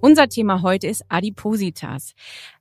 Unser Thema heute ist Adipositas.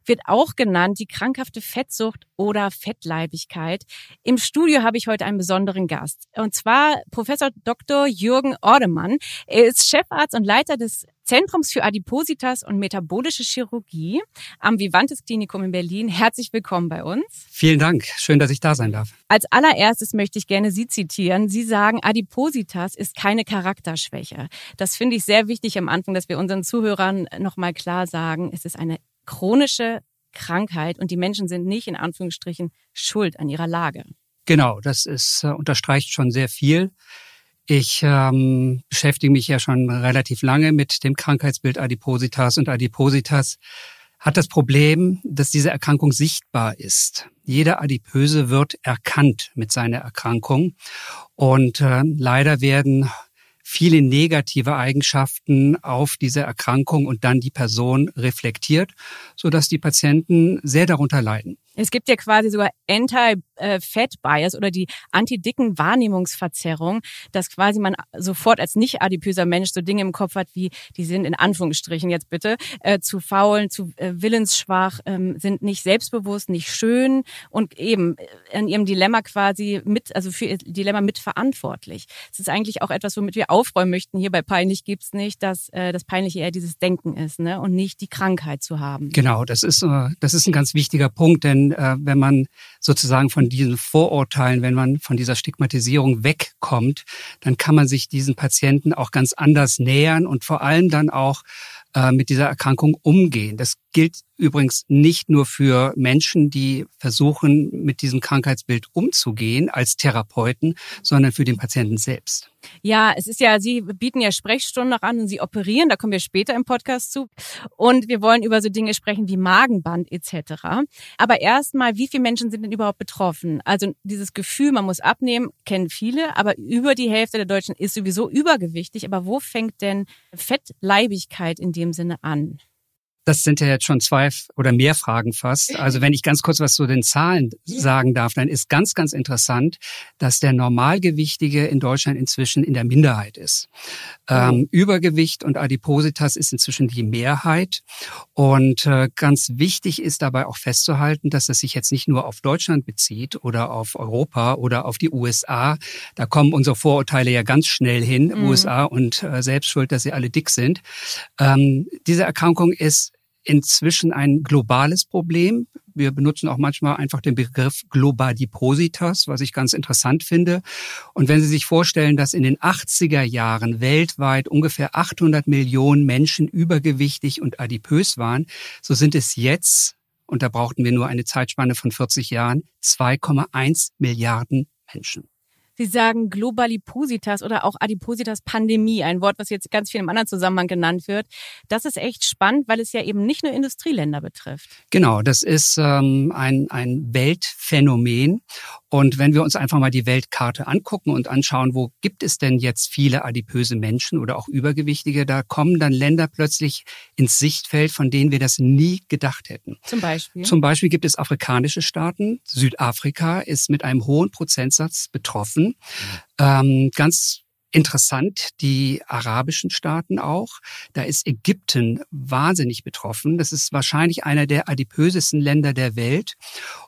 Wird auch genannt die krankhafte Fettsucht oder Fettleibigkeit. Im Studio habe ich heute einen besonderen Gast. Und zwar Professor Dr. Jürgen Ordemann. Er ist Chefarzt und Leiter des Zentrums für Adipositas und metabolische Chirurgie am Vivantes Klinikum in Berlin. Herzlich willkommen bei uns. Vielen Dank. Schön, dass ich da sein darf. Als allererstes möchte ich gerne Sie zitieren. Sie sagen, Adipositas ist keine Charakterschwäche. Das finde ich sehr wichtig am Anfang, dass wir unseren Zuhörern nochmal klar sagen, es ist eine chronische Krankheit und die Menschen sind nicht in Anführungsstrichen schuld an ihrer Lage. Genau, das ist, äh, unterstreicht schon sehr viel. Ich ähm, beschäftige mich ja schon relativ lange mit dem Krankheitsbild Adipositas und Adipositas hat das Problem, dass diese Erkrankung sichtbar ist. Jeder Adipöse wird erkannt mit seiner Erkrankung und äh, leider werden viele negative Eigenschaften auf diese Erkrankung und dann die Person reflektiert, so dass die Patienten sehr darunter leiden. Es gibt ja quasi sogar Anti-Fat-Bias oder die anti-dicken Wahrnehmungsverzerrung, dass quasi man sofort als nicht adipöser Mensch so Dinge im Kopf hat, wie die sind in Anführungsstrichen jetzt bitte äh, zu faul, zu äh, willensschwach, ähm, sind nicht selbstbewusst, nicht schön und eben in ihrem Dilemma quasi mit, also für ihr Dilemma mitverantwortlich. Es ist eigentlich auch etwas, womit wir aufräumen möchten. Hier bei Peinlich gibt's nicht, dass äh, das Peinliche eher dieses Denken ist ne? und nicht die Krankheit zu haben. Genau, das ist, äh, das ist ein ganz wichtiger Punkt, denn äh, wenn man sozusagen von diesen Vorurteilen, wenn man von dieser Stigmatisierung wegkommt, dann kann man sich diesen Patienten auch ganz anders nähern und vor allem dann auch äh, mit dieser Erkrankung umgehen. Das gilt übrigens nicht nur für Menschen, die versuchen, mit diesem Krankheitsbild umzugehen als Therapeuten, sondern für den Patienten selbst. Ja, es ist ja, Sie bieten ja Sprechstunden noch an und Sie operieren, da kommen wir später im Podcast zu. Und wir wollen über so Dinge sprechen wie Magenband etc. Aber erstmal, wie viele Menschen sind denn überhaupt betroffen? Also dieses Gefühl, man muss abnehmen, kennen viele, aber über die Hälfte der Deutschen ist sowieso übergewichtig. Aber wo fängt denn Fettleibigkeit in dem Sinne an? Das sind ja jetzt schon zwei oder mehr Fragen fast. Also wenn ich ganz kurz was zu den Zahlen sagen darf, dann ist ganz, ganz interessant, dass der Normalgewichtige in Deutschland inzwischen in der Minderheit ist. Ähm, oh. Übergewicht und Adipositas ist inzwischen die Mehrheit. Und äh, ganz wichtig ist dabei auch festzuhalten, dass es sich jetzt nicht nur auf Deutschland bezieht oder auf Europa oder auf die USA. Da kommen unsere Vorurteile ja ganz schnell hin, mhm. USA und äh, Selbstschuld, dass sie alle dick sind. Ähm, diese Erkrankung ist inzwischen ein globales Problem. Wir benutzen auch manchmal einfach den Begriff Globadipositas, was ich ganz interessant finde. Und wenn Sie sich vorstellen, dass in den 80er Jahren weltweit ungefähr 800 Millionen Menschen übergewichtig und adipös waren, so sind es jetzt, und da brauchten wir nur eine Zeitspanne von 40 Jahren, 2,1 Milliarden Menschen. Sie sagen Globalipositas oder auch Adipositas Pandemie, ein Wort, was jetzt ganz viel im anderen Zusammenhang genannt wird. Das ist echt spannend, weil es ja eben nicht nur Industrieländer betrifft. Genau, das ist ähm, ein, ein Weltphänomen. Und wenn wir uns einfach mal die Weltkarte angucken und anschauen, wo gibt es denn jetzt viele adipöse Menschen oder auch Übergewichtige, da kommen dann Länder plötzlich ins Sichtfeld, von denen wir das nie gedacht hätten. Zum Beispiel? Zum Beispiel gibt es afrikanische Staaten. Südafrika ist mit einem hohen Prozentsatz betroffen. Ähm, ganz Interessant, die arabischen Staaten auch. Da ist Ägypten wahnsinnig betroffen. Das ist wahrscheinlich einer der adipösesten Länder der Welt.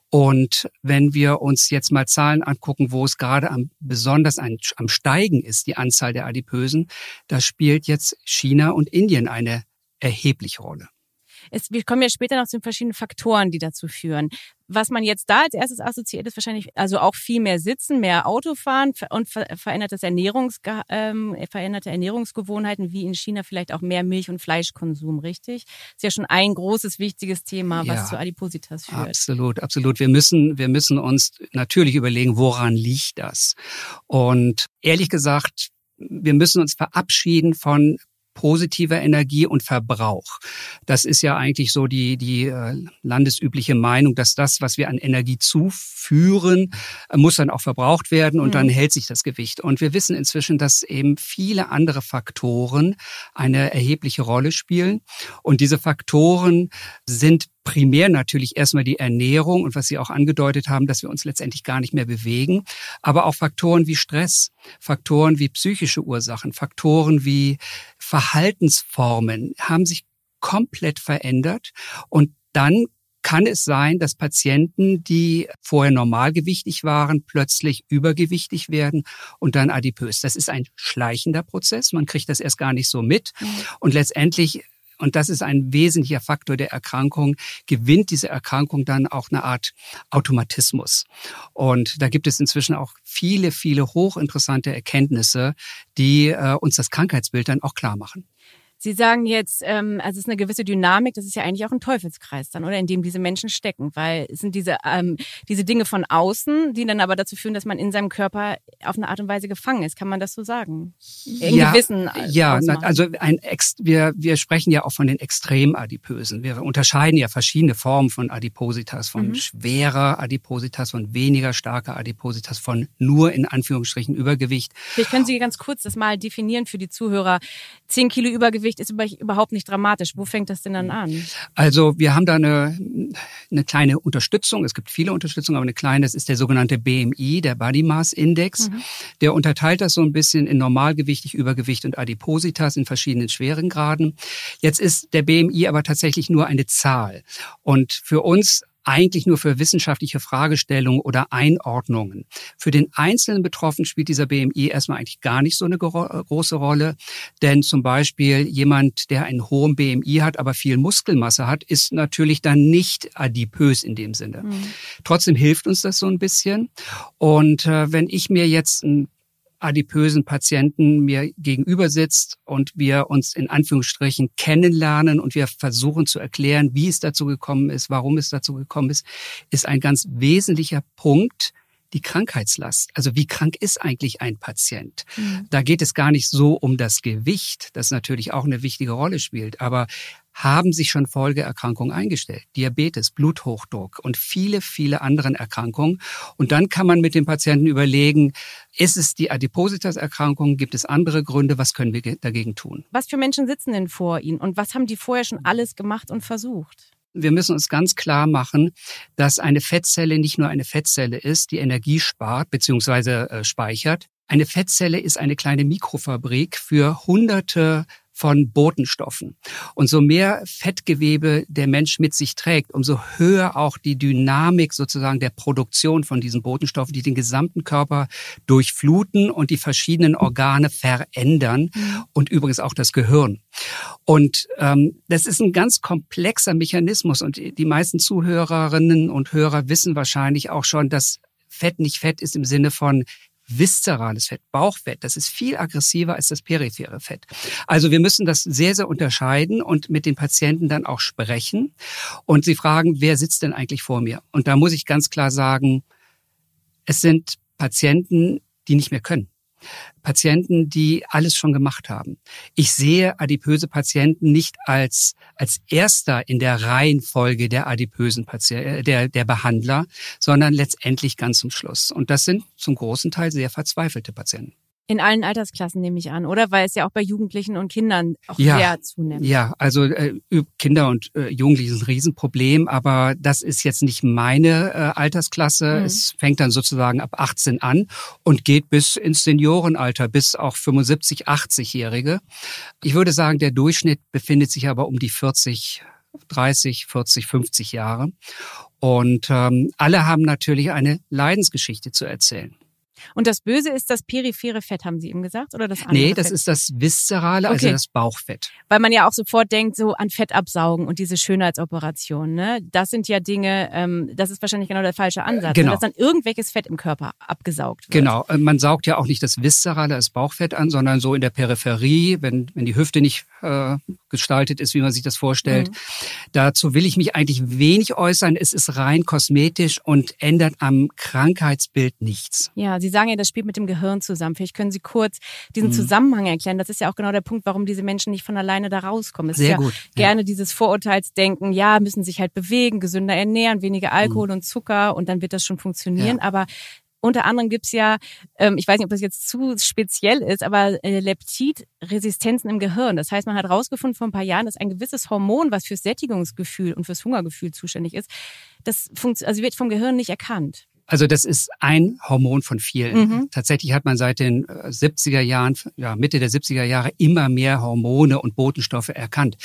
Und wenn wir uns jetzt mal Zahlen angucken, wo es gerade am, besonders ein, am Steigen ist, die Anzahl der Adipösen, da spielt jetzt China und Indien eine erhebliche Rolle. Es, wir kommen ja später noch zu den verschiedenen Faktoren, die dazu führen. Was man jetzt da als erstes assoziiert, ist wahrscheinlich also auch viel mehr Sitzen, mehr Autofahren und verändertes Ernährungs, ähm, veränderte Ernährungsgewohnheiten, wie in China vielleicht auch mehr Milch- und Fleischkonsum, richtig? Ist ja schon ein großes, wichtiges Thema, was ja, zu Adipositas führt. Absolut, absolut. Wir müssen, wir müssen uns natürlich überlegen, woran liegt das? Und ehrlich gesagt, wir müssen uns verabschieden von positiver Energie und Verbrauch. Das ist ja eigentlich so die, die äh, landesübliche Meinung, dass das, was wir an Energie zuführen, äh, muss dann auch verbraucht werden und mhm. dann hält sich das Gewicht. Und wir wissen inzwischen, dass eben viele andere Faktoren eine erhebliche Rolle spielen. Und diese Faktoren sind primär natürlich erstmal die Ernährung und was Sie auch angedeutet haben, dass wir uns letztendlich gar nicht mehr bewegen, aber auch Faktoren wie Stress, Faktoren wie psychische Ursachen, Faktoren wie Verhaltensformen haben sich komplett verändert und dann kann es sein, dass Patienten, die vorher normalgewichtig waren, plötzlich übergewichtig werden und dann adipös. Das ist ein schleichender Prozess. Man kriegt das erst gar nicht so mit. Mhm. Und letztendlich und das ist ein wesentlicher Faktor der Erkrankung, gewinnt diese Erkrankung dann auch eine Art Automatismus. Und da gibt es inzwischen auch viele, viele hochinteressante Erkenntnisse, die äh, uns das Krankheitsbild dann auch klar machen. Sie sagen jetzt, ähm, also es ist eine gewisse Dynamik, das ist ja eigentlich auch ein Teufelskreis dann, oder in dem diese Menschen stecken, weil es sind diese ähm, diese Dinge von außen, die dann aber dazu führen, dass man in seinem Körper auf eine Art und Weise gefangen ist. Kann man das so sagen? In ja, gewissen äh, ja, Ausmachen. also ein Ex wir wir sprechen ja auch von den Extremadipösen. Wir unterscheiden ja verschiedene Formen von Adipositas, von mhm. schwerer Adipositas, von weniger starker Adipositas, von nur in Anführungsstrichen Übergewicht. Vielleicht können Sie ganz kurz das mal definieren für die Zuhörer. Zehn Kilo Übergewicht Übergewicht ist überhaupt nicht dramatisch. Wo fängt das denn dann an? Also wir haben da eine, eine kleine Unterstützung. Es gibt viele Unterstützungen, aber eine kleine, das ist der sogenannte BMI, der Body Mass Index. Mhm. Der unterteilt das so ein bisschen in normalgewichtig, Übergewicht und Adipositas in verschiedenen schweren Graden. Jetzt ist der BMI aber tatsächlich nur eine Zahl. Und für uns eigentlich nur für wissenschaftliche Fragestellungen oder Einordnungen. Für den einzelnen Betroffenen spielt dieser BMI erstmal eigentlich gar nicht so eine große Rolle, denn zum Beispiel jemand, der einen hohen BMI hat, aber viel Muskelmasse hat, ist natürlich dann nicht adipös in dem Sinne. Mhm. Trotzdem hilft uns das so ein bisschen. Und äh, wenn ich mir jetzt ein adipösen Patienten mir gegenüber sitzt und wir uns in Anführungsstrichen kennenlernen und wir versuchen zu erklären, wie es dazu gekommen ist, warum es dazu gekommen ist, ist ein ganz wesentlicher Punkt, die Krankheitslast. Also wie krank ist eigentlich ein Patient? Mhm. Da geht es gar nicht so um das Gewicht, das natürlich auch eine wichtige Rolle spielt, aber haben sich schon Folgeerkrankungen eingestellt. Diabetes, Bluthochdruck und viele, viele anderen Erkrankungen. Und dann kann man mit dem Patienten überlegen, ist es die Adipositas-Erkrankung? Gibt es andere Gründe? Was können wir dagegen tun? Was für Menschen sitzen denn vor Ihnen und was haben die vorher schon alles gemacht und versucht? Wir müssen uns ganz klar machen, dass eine Fettzelle nicht nur eine Fettzelle ist, die Energie spart bzw. Äh, speichert. Eine Fettzelle ist eine kleine Mikrofabrik für hunderte von Botenstoffen. Und so mehr Fettgewebe der Mensch mit sich trägt, umso höher auch die Dynamik sozusagen der Produktion von diesen Botenstoffen, die den gesamten Körper durchfluten und die verschiedenen Organe verändern mhm. und übrigens auch das Gehirn. Und ähm, das ist ein ganz komplexer Mechanismus und die meisten Zuhörerinnen und Hörer wissen wahrscheinlich auch schon, dass Fett nicht Fett ist im Sinne von viszerales Fett, Bauchfett, das ist viel aggressiver als das periphere Fett. Also wir müssen das sehr, sehr unterscheiden und mit den Patienten dann auch sprechen. Und sie fragen, wer sitzt denn eigentlich vor mir? Und da muss ich ganz klar sagen, es sind Patienten, die nicht mehr können. Patienten, die alles schon gemacht haben. Ich sehe adipöse Patienten nicht als, als erster in der Reihenfolge der adipösen Patienten, äh, der, der Behandler, sondern letztendlich ganz zum Schluss. Und das sind zum großen Teil sehr verzweifelte Patienten. In allen Altersklassen nehme ich an, oder? Weil es ja auch bei Jugendlichen und Kindern auch ja, sehr zunimmt. Ja, also äh, Kinder und äh, Jugendliche sind ein Riesenproblem, aber das ist jetzt nicht meine äh, Altersklasse. Mhm. Es fängt dann sozusagen ab 18 an und geht bis ins Seniorenalter, bis auch 75, 80-Jährige. Ich würde sagen, der Durchschnitt befindet sich aber um die 40 30, 40, 50 Jahre. Und ähm, alle haben natürlich eine Leidensgeschichte zu erzählen. Und das Böse ist das periphere Fett, haben Sie eben gesagt? Oder das andere Nee, das Fett? ist das viszerale, also okay. das Bauchfett. Weil man ja auch sofort denkt, so an Fett absaugen und diese Schönheitsoperation. Ne? Das sind ja Dinge, ähm, das ist wahrscheinlich genau der falsche Ansatz. Ne? Genau. Dass dann irgendwelches Fett im Körper abgesaugt wird. Genau. Äh, man saugt ja auch nicht das viszerale, das Bauchfett an, sondern so in der Peripherie, wenn, wenn die Hüfte nicht äh, gestaltet ist, wie man sich das vorstellt. Mhm. Dazu will ich mich eigentlich wenig äußern. Es ist rein kosmetisch und ändert am Krankheitsbild nichts. Ja, Sie Sie sagen ja, das spielt mit dem Gehirn zusammen. Vielleicht können Sie kurz diesen mhm. Zusammenhang erklären. Das ist ja auch genau der Punkt, warum diese Menschen nicht von alleine da rauskommen. Es Sehr ist ja gut. gerne ja. dieses Vorurteilsdenken, ja, müssen sich halt bewegen, gesünder ernähren, weniger Alkohol mhm. und Zucker und dann wird das schon funktionieren. Ja. Aber unter anderem gibt's ja, ähm, ich weiß nicht, ob das jetzt zu speziell ist, aber äh, Leptidresistenzen im Gehirn. Das heißt, man hat herausgefunden vor ein paar Jahren, dass ein gewisses Hormon, was fürs Sättigungsgefühl und fürs Hungergefühl zuständig ist, das also wird vom Gehirn nicht erkannt. Also das ist ein Hormon von vielen. Mhm. Tatsächlich hat man seit den 70er äh, Jahren, ja, Mitte der 70er Jahre immer mehr Hormone und Botenstoffe erkannt.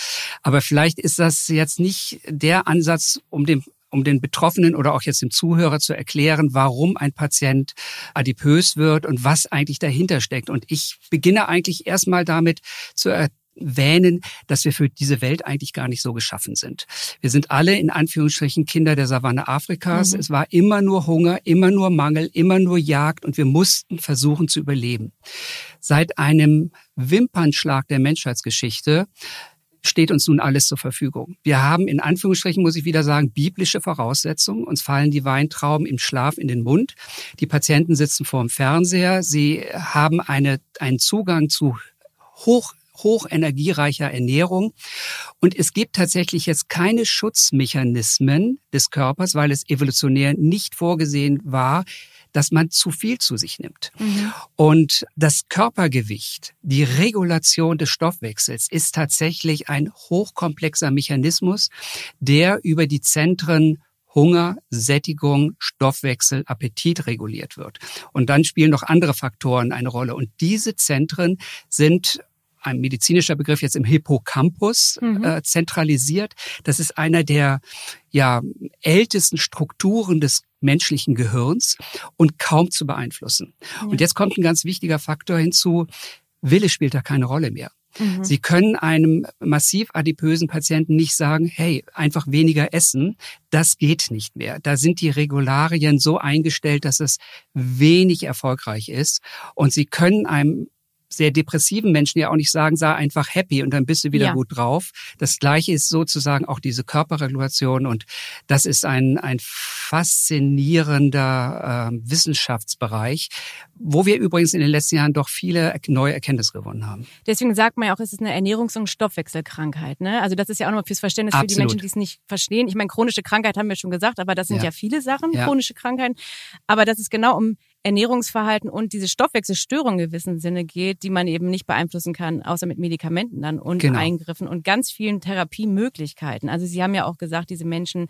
Aber vielleicht ist das jetzt nicht der Ansatz, um dem um den Betroffenen oder auch jetzt dem Zuhörer zu erklären, warum ein Patient adipös wird und was eigentlich dahinter steckt. Und ich beginne eigentlich erstmal damit zu erwähnen, dass wir für diese Welt eigentlich gar nicht so geschaffen sind. Wir sind alle in Anführungsstrichen Kinder der Savanne Afrikas. Mhm. Es war immer nur Hunger, immer nur Mangel, immer nur Jagd und wir mussten versuchen zu überleben. Seit einem Wimpernschlag der Menschheitsgeschichte steht uns nun alles zur Verfügung. Wir haben in Anführungsstrichen, muss ich wieder sagen, biblische Voraussetzungen. Uns fallen die Weintrauben im Schlaf in den Mund. Die Patienten sitzen vor dem Fernseher. Sie haben eine, einen Zugang zu hoch hochenergiereicher Ernährung. Und es gibt tatsächlich jetzt keine Schutzmechanismen des Körpers, weil es evolutionär nicht vorgesehen war, dass man zu viel zu sich nimmt. Mhm. Und das Körpergewicht, die Regulation des Stoffwechsels ist tatsächlich ein hochkomplexer Mechanismus, der über die Zentren Hunger, Sättigung, Stoffwechsel, Appetit reguliert wird. Und dann spielen noch andere Faktoren eine Rolle. Und diese Zentren sind ein medizinischer Begriff jetzt im Hippocampus mhm. äh, zentralisiert. Das ist einer der ja ältesten Strukturen des menschlichen Gehirns und kaum zu beeinflussen. Ja. Und jetzt kommt ein ganz wichtiger Faktor hinzu. Wille spielt da keine Rolle mehr. Mhm. Sie können einem massiv adipösen Patienten nicht sagen, hey, einfach weniger essen. Das geht nicht mehr. Da sind die Regularien so eingestellt, dass es wenig erfolgreich ist. Und Sie können einem sehr depressiven Menschen ja auch nicht sagen, sei einfach happy und dann bist du wieder ja. gut drauf. Das Gleiche ist sozusagen auch diese Körperregulation und das ist ein, ein faszinierender äh, Wissenschaftsbereich, wo wir übrigens in den letzten Jahren doch viele neue Erkenntnisse gewonnen haben. Deswegen sagt man ja auch, es ist eine Ernährungs- und Stoffwechselkrankheit. Ne? Also das ist ja auch nochmal fürs Verständnis Absolut. für die Menschen, die es nicht verstehen. Ich meine, chronische Krankheit haben wir schon gesagt, aber das sind ja, ja viele Sachen, ja. chronische Krankheiten. Aber das ist genau um Ernährungsverhalten und diese Stoffwechselstörung in gewissem Sinne geht, die man eben nicht beeinflussen kann, außer mit Medikamenten dann und genau. Eingriffen und ganz vielen Therapiemöglichkeiten. Also Sie haben ja auch gesagt, diese Menschen,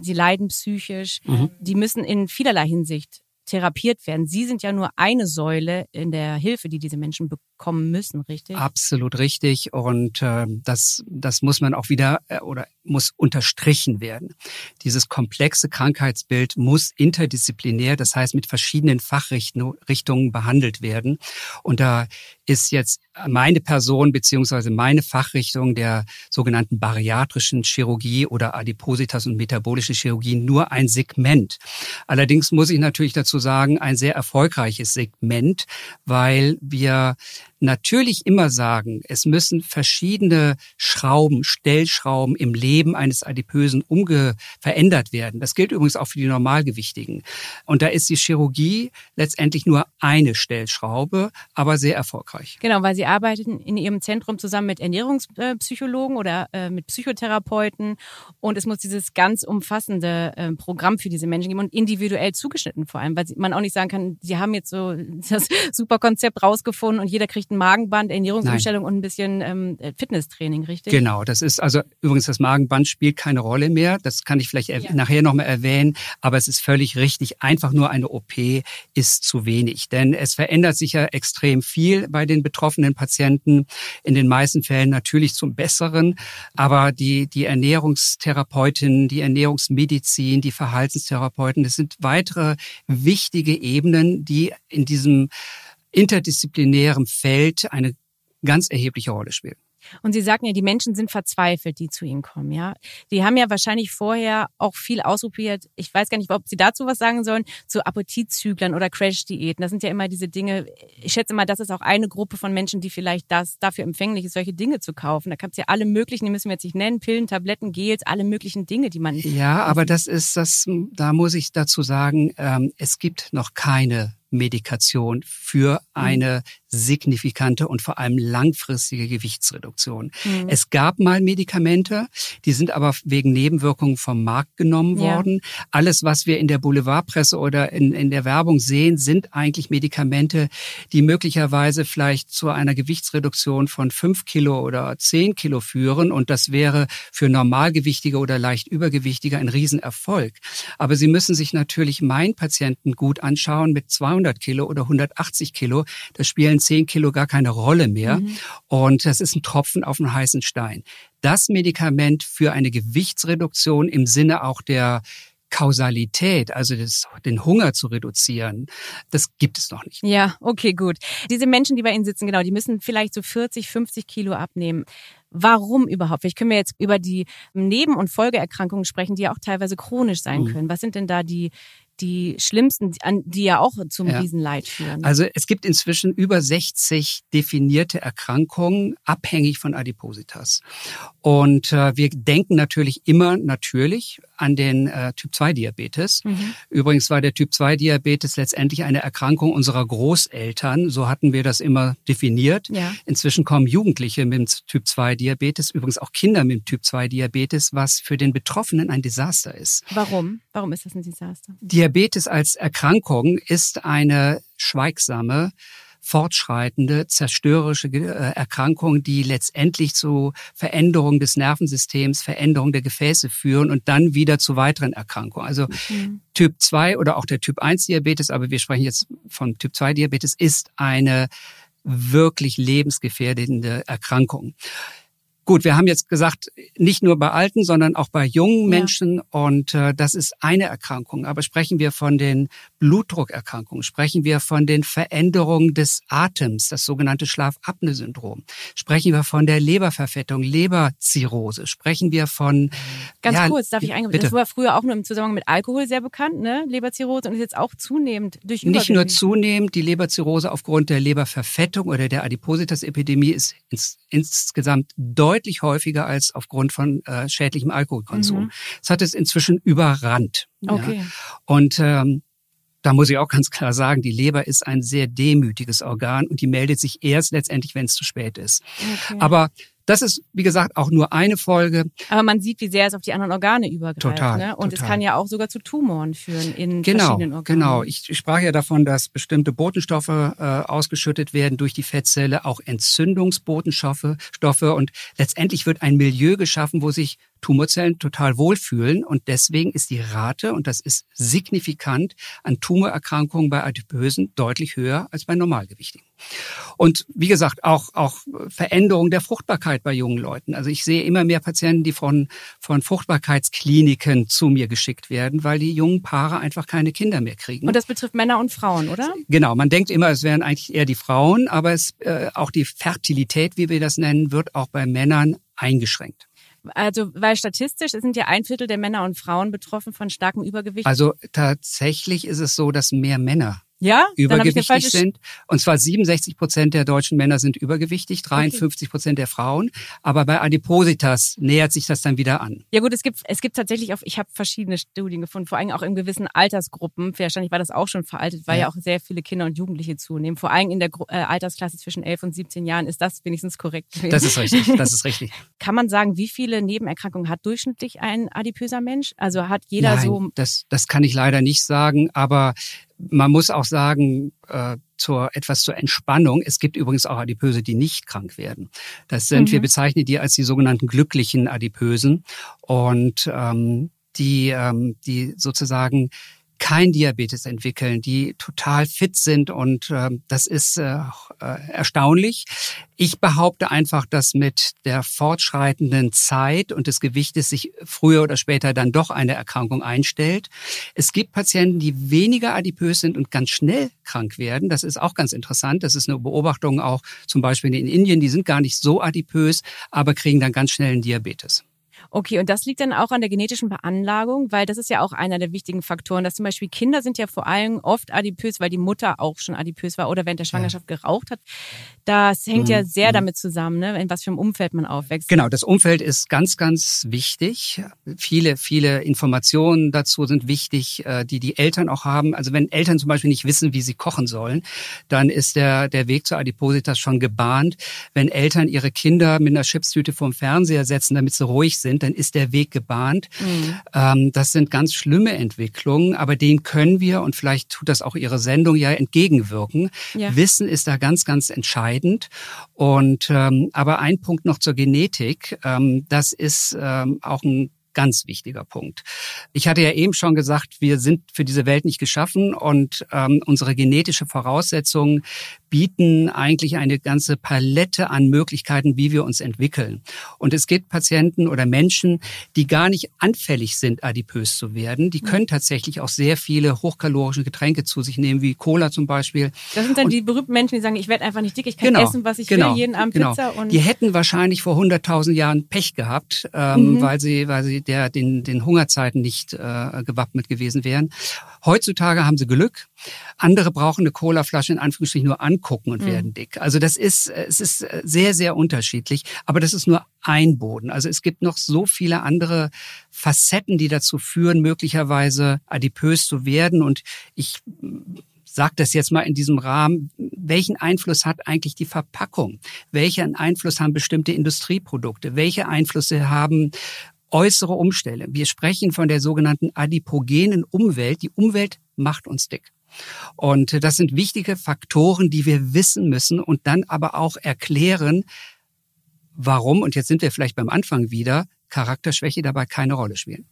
sie leiden psychisch, mhm. die müssen in vielerlei Hinsicht therapiert werden. Sie sind ja nur eine Säule in der Hilfe, die diese Menschen bekommen müssen, richtig? Absolut richtig. Und äh, das, das muss man auch wieder äh, oder muss unterstrichen werden. Dieses komplexe Krankheitsbild muss interdisziplinär, das heißt mit verschiedenen Fachrichtungen behandelt werden. Und da ist jetzt meine Person beziehungsweise meine Fachrichtung der sogenannten bariatrischen Chirurgie oder Adipositas und metabolische Chirurgie nur ein Segment. Allerdings muss ich natürlich dazu sagen, ein sehr erfolgreiches Segment, weil wir natürlich immer sagen, es müssen verschiedene Schrauben, Stellschrauben im Leben eines Adipösen umge verändert werden. Das gilt übrigens auch für die Normalgewichtigen. Und da ist die Chirurgie letztendlich nur eine Stellschraube, aber sehr erfolgreich. Genau, weil Sie arbeiten in Ihrem Zentrum zusammen mit Ernährungspsychologen oder äh, mit Psychotherapeuten und es muss dieses ganz umfassende äh, Programm für diese Menschen geben und individuell zugeschnitten vor allem, weil man auch nicht sagen kann, Sie haben jetzt so das super Konzept rausgefunden und jeder kriegt vielleicht ein Magenband, Ernährungsumstellung Nein. und ein bisschen ähm, Fitnesstraining, richtig? Genau, das ist also übrigens das Magenband spielt keine Rolle mehr. Das kann ich vielleicht ja. nachher nochmal erwähnen, aber es ist völlig richtig. Einfach nur eine OP ist zu wenig, denn es verändert sich ja extrem viel bei den betroffenen Patienten. In den meisten Fällen natürlich zum Besseren, aber die die Ernährungstherapeutinnen, die Ernährungsmedizin, die Verhaltenstherapeuten, das sind weitere wichtige Ebenen, die in diesem interdisziplinärem Feld eine ganz erhebliche Rolle spielen. Und Sie sagten ja, die Menschen sind verzweifelt, die zu Ihnen kommen, ja. Die haben ja wahrscheinlich vorher auch viel ausprobiert. Ich weiß gar nicht, ob Sie dazu was sagen sollen, zu Appetitzüglern oder Crash-Diäten. Das sind ja immer diese Dinge. Ich schätze mal, das ist auch eine Gruppe von Menschen, die vielleicht das dafür empfänglich ist, solche Dinge zu kaufen. Da gibt es ja alle möglichen, die müssen wir jetzt nicht nennen, Pillen, Tabletten, Gels, alle möglichen Dinge, die man. Ja, aber das ist das, da muss ich dazu sagen, ähm, es gibt noch keine Medikation für mhm. eine signifikante und vor allem langfristige Gewichtsreduktion. Mhm. Es gab mal Medikamente, die sind aber wegen Nebenwirkungen vom Markt genommen worden. Ja. Alles, was wir in der Boulevardpresse oder in, in der Werbung sehen, sind eigentlich Medikamente, die möglicherweise vielleicht zu einer Gewichtsreduktion von fünf Kilo oder zehn Kilo führen. Und das wäre für Normalgewichtige oder leicht Übergewichtige ein Riesenerfolg. Aber Sie müssen sich natürlich meinen Patienten gut anschauen mit 200 Kilo oder 180 Kilo. Das spielen spielen zehn Kilo gar keine Rolle mehr. Mhm. Und das ist ein Tropfen auf einen heißen Stein. Das Medikament für eine Gewichtsreduktion im Sinne auch der Kausalität, also das, den Hunger zu reduzieren, das gibt es noch nicht. Ja, okay, gut. Diese Menschen, die bei Ihnen sitzen, genau, die müssen vielleicht so 40, 50 Kilo abnehmen. Warum überhaupt? Vielleicht können wir jetzt über die Neben- und Folgeerkrankungen sprechen, die ja auch teilweise chronisch sein mhm. können. Was sind denn da die, die schlimmsten, die ja auch zum ja. Riesenleid führen. Also es gibt inzwischen über 60 definierte Erkrankungen, abhängig von Adipositas. Und äh, wir denken natürlich immer natürlich an den äh, Typ-2-Diabetes. Mhm. Übrigens war der Typ-2-Diabetes letztendlich eine Erkrankung unserer Großeltern. So hatten wir das immer definiert. Ja. Inzwischen kommen Jugendliche mit dem Typ-2-Diabetes, übrigens auch Kinder mit dem Typ-2-Diabetes, was für den Betroffenen ein Desaster ist. Warum? Warum ist das ein Desaster? Diabetes als Erkrankung ist eine schweigsame, fortschreitende, zerstörerische äh, Erkrankung, die letztendlich zu Veränderungen des Nervensystems, Veränderungen der Gefäße führen und dann wieder zu weiteren Erkrankungen. Also mhm. Typ 2 oder auch der Typ 1 Diabetes, aber wir sprechen jetzt von Typ 2 Diabetes, ist eine wirklich lebensgefährdende Erkrankung. Gut, wir haben jetzt gesagt, nicht nur bei Alten, sondern auch bei jungen Menschen. Ja. Und äh, das ist eine Erkrankung. Aber sprechen wir von den Blutdruckerkrankungen, sprechen wir von den Veränderungen des Atems, das sogenannte Schlafapnoe-Syndrom, sprechen wir von der Leberverfettung, Leberzirrhose, sprechen wir von... Ganz ja, kurz, darf ich eingehen? Das war früher auch nur im Zusammenhang mit Alkohol sehr bekannt, ne? Leberzirrhose und ist jetzt auch zunehmend durch Nicht nur zunehmend, die Leberzirrhose aufgrund der Leberverfettung oder der Adipositas-Epidemie ist ins, insgesamt deutlich deutlich häufiger als aufgrund von äh, schädlichem Alkoholkonsum. Mhm. Das hat es inzwischen überrannt. Okay. Ja. Und ähm, da muss ich auch ganz klar sagen, die Leber ist ein sehr demütiges Organ und die meldet sich erst letztendlich, wenn es zu spät ist. Okay. Aber das ist, wie gesagt, auch nur eine Folge. Aber man sieht, wie sehr es auf die anderen Organe übergreift. Total. Ne? Und total. es kann ja auch sogar zu Tumoren führen in genau, verschiedenen Organen. Genau. Ich, ich sprach ja davon, dass bestimmte Botenstoffe äh, ausgeschüttet werden durch die Fettzelle, auch Entzündungsbotenstoffe Stoffe. Und letztendlich wird ein Milieu geschaffen, wo sich Tumorzellen total wohlfühlen. Und deswegen ist die Rate, und das ist signifikant, an Tumorerkrankungen bei Adipösen deutlich höher als bei Normalgewichtigen. Und wie gesagt, auch, auch Veränderung der Fruchtbarkeit bei jungen Leuten. Also ich sehe immer mehr Patienten, die von, von Fruchtbarkeitskliniken zu mir geschickt werden, weil die jungen Paare einfach keine Kinder mehr kriegen. Und das betrifft Männer und Frauen, oder? Genau, man denkt immer, es wären eigentlich eher die Frauen, aber es, äh, auch die Fertilität, wie wir das nennen, wird auch bei Männern eingeschränkt. Also, weil statistisch sind ja ein Viertel der Männer und Frauen betroffen von starkem Übergewicht. Also tatsächlich ist es so, dass mehr Männer ja? übergewichtig sind. Und zwar 67 Prozent der deutschen Männer sind übergewichtig, 53 Prozent okay. der Frauen. Aber bei Adipositas nähert sich das dann wieder an. Ja gut, es gibt, es gibt tatsächlich auch, ich habe verschiedene Studien gefunden, vor allem auch in gewissen Altersgruppen. Wahrscheinlich war das auch schon veraltet, weil ja, ja auch sehr viele Kinder und Jugendliche zunehmen. Vor allem in der äh, Altersklasse zwischen 11 und 17 Jahren ist das wenigstens korrekt. Gewesen. Das ist richtig, das ist richtig. Kann man sagen, wie viele Nebenerkrankungen hat durchschnittlich ein adipöser Mensch? Also hat jeder Nein, so... Das, das kann ich leider nicht sagen, aber man muss auch sagen, äh, zur etwas zur Entspannung. Es gibt übrigens auch Adipöse, die nicht krank werden. Das sind, mhm. wir bezeichnen die als die sogenannten glücklichen Adipösen und ähm, die, ähm, die sozusagen kein Diabetes entwickeln, die total fit sind und äh, das ist äh, äh, erstaunlich. Ich behaupte einfach, dass mit der fortschreitenden Zeit und des Gewichtes sich früher oder später dann doch eine Erkrankung einstellt. Es gibt Patienten, die weniger adipös sind und ganz schnell krank werden. Das ist auch ganz interessant. Das ist eine Beobachtung auch zum Beispiel in Indien. Die sind gar nicht so adipös, aber kriegen dann ganz schnell einen Diabetes. Okay, und das liegt dann auch an der genetischen Veranlagung, weil das ist ja auch einer der wichtigen Faktoren, dass zum Beispiel Kinder sind ja vor allem oft adipös, weil die Mutter auch schon adipös war oder während der Schwangerschaft geraucht hat. Das hängt mhm. ja sehr mhm. damit zusammen, ne, in was für einem Umfeld man aufwächst. Genau, das Umfeld ist ganz, ganz wichtig. Viele, viele Informationen dazu sind wichtig, äh, die die Eltern auch haben. Also wenn Eltern zum Beispiel nicht wissen, wie sie kochen sollen, dann ist der, der Weg zur Adipositas schon gebahnt. Wenn Eltern ihre Kinder mit einer Chipstüte vorm Fernseher setzen, damit sie ruhig sind, dann ist der Weg gebahnt. Mhm. Ähm, das sind ganz schlimme Entwicklungen, aber denen können wir, und vielleicht tut das auch Ihre Sendung ja entgegenwirken. Ja. Wissen ist da ganz, ganz entscheidend. Und ähm, aber ein Punkt noch zur Genetik. Ähm, das ist ähm, auch ein ganz wichtiger Punkt. Ich hatte ja eben schon gesagt, wir sind für diese Welt nicht geschaffen und ähm, unsere genetische Voraussetzungen bieten eigentlich eine ganze Palette an Möglichkeiten, wie wir uns entwickeln. Und es gibt Patienten oder Menschen, die gar nicht anfällig sind, adipös zu werden. Die können tatsächlich auch sehr viele hochkalorische Getränke zu sich nehmen, wie Cola zum Beispiel. Das sind dann und die berühmten Menschen, die sagen, ich werde einfach nicht dick, ich kann genau, essen, was ich genau, will, jeden Abend genau. Pizza. Und die hätten wahrscheinlich vor 100.000 Jahren Pech gehabt, ähm, mhm. weil sie, weil sie der, den, den Hungerzeiten nicht äh, gewappnet gewesen wären. Heutzutage haben sie Glück. Andere brauchen eine Colaflasche in Anführungsstrichen nur angucken und mhm. werden dick. Also das ist, es ist sehr, sehr unterschiedlich. Aber das ist nur ein Boden. Also es gibt noch so viele andere Facetten, die dazu führen, möglicherweise adipös zu werden. Und ich sage das jetzt mal in diesem Rahmen, welchen Einfluss hat eigentlich die Verpackung? Welchen Einfluss haben bestimmte Industrieprodukte? Welche Einflüsse haben äußere Umstände? Wir sprechen von der sogenannten adipogenen Umwelt. Die Umwelt macht uns dick. Und das sind wichtige Faktoren, die wir wissen müssen und dann aber auch erklären, warum, und jetzt sind wir vielleicht beim Anfang wieder, Charakterschwäche dabei keine Rolle spielen.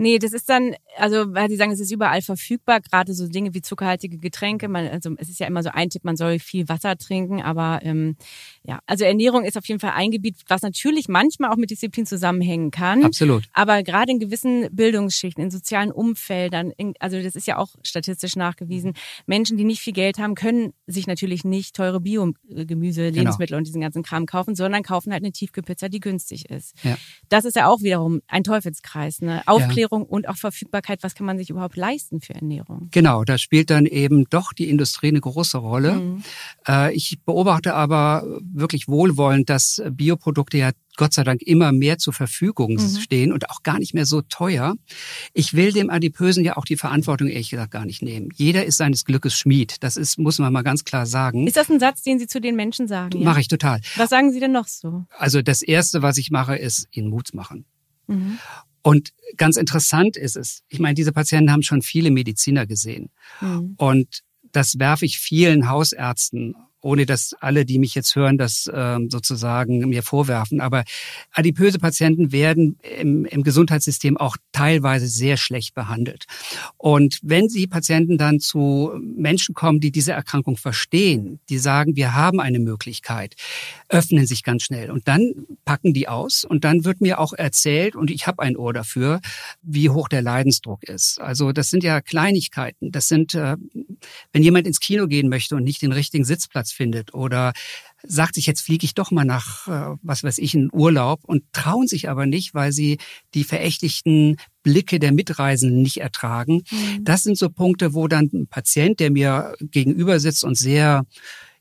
Nee, das ist dann, also weil Sie sagen, es ist überall verfügbar, gerade so Dinge wie zuckerhaltige Getränke. Man, also es ist ja immer so ein Tipp, man soll viel Wasser trinken, aber ähm, ja, also Ernährung ist auf jeden Fall ein Gebiet, was natürlich manchmal auch mit Disziplin zusammenhängen kann. Absolut. Aber gerade in gewissen Bildungsschichten, in sozialen Umfeldern, in, also das ist ja auch statistisch nachgewiesen, Menschen, die nicht viel Geld haben, können sich natürlich nicht teure Biogemüse, genau. Lebensmittel genau. und diesen ganzen Kram kaufen, sondern kaufen halt eine Tiefkühlpizza, die günstig ist. Ja. Das ist ja auch wiederum ein Teufelskreis. Ne? Aufklärung Ernährung und auch Verfügbarkeit, was kann man sich überhaupt leisten für Ernährung? Genau, da spielt dann eben doch die Industrie eine große Rolle. Mhm. Äh, ich beobachte aber wirklich wohlwollend, dass Bioprodukte ja Gott sei Dank immer mehr zur Verfügung mhm. stehen und auch gar nicht mehr so teuer. Ich will dem Adipösen ja auch die Verantwortung ehrlich gesagt gar nicht nehmen. Jeder ist seines Glückes Schmied. Das ist, muss man mal ganz klar sagen. Ist das ein Satz, den Sie zu den Menschen sagen? Ja? Mache ich total. Was sagen Sie denn noch so? Also das Erste, was ich mache, ist ihnen Mut machen. Mhm. Und ganz interessant ist es, ich meine, diese Patienten haben schon viele Mediziner gesehen. Mhm. Und das werfe ich vielen Hausärzten ohne dass alle, die mich jetzt hören, das ähm, sozusagen mir vorwerfen. Aber adipöse Patienten werden im, im Gesundheitssystem auch teilweise sehr schlecht behandelt. Und wenn Sie Patienten dann zu Menschen kommen, die diese Erkrankung verstehen, die sagen, wir haben eine Möglichkeit, öffnen sich ganz schnell und dann packen die aus und dann wird mir auch erzählt und ich habe ein Ohr dafür, wie hoch der Leidensdruck ist. Also das sind ja Kleinigkeiten. Das sind, äh, wenn jemand ins Kino gehen möchte und nicht den richtigen Sitzplatz Platz findet oder sagt sich, jetzt fliege ich doch mal nach, äh, was weiß ich, in Urlaub und trauen sich aber nicht, weil sie die verächtlichen Blicke der Mitreisenden nicht ertragen. Mhm. Das sind so Punkte, wo dann ein Patient, der mir gegenüber sitzt und sehr